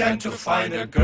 and to find a girl.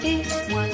this one.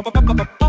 Ba ba ba ba ba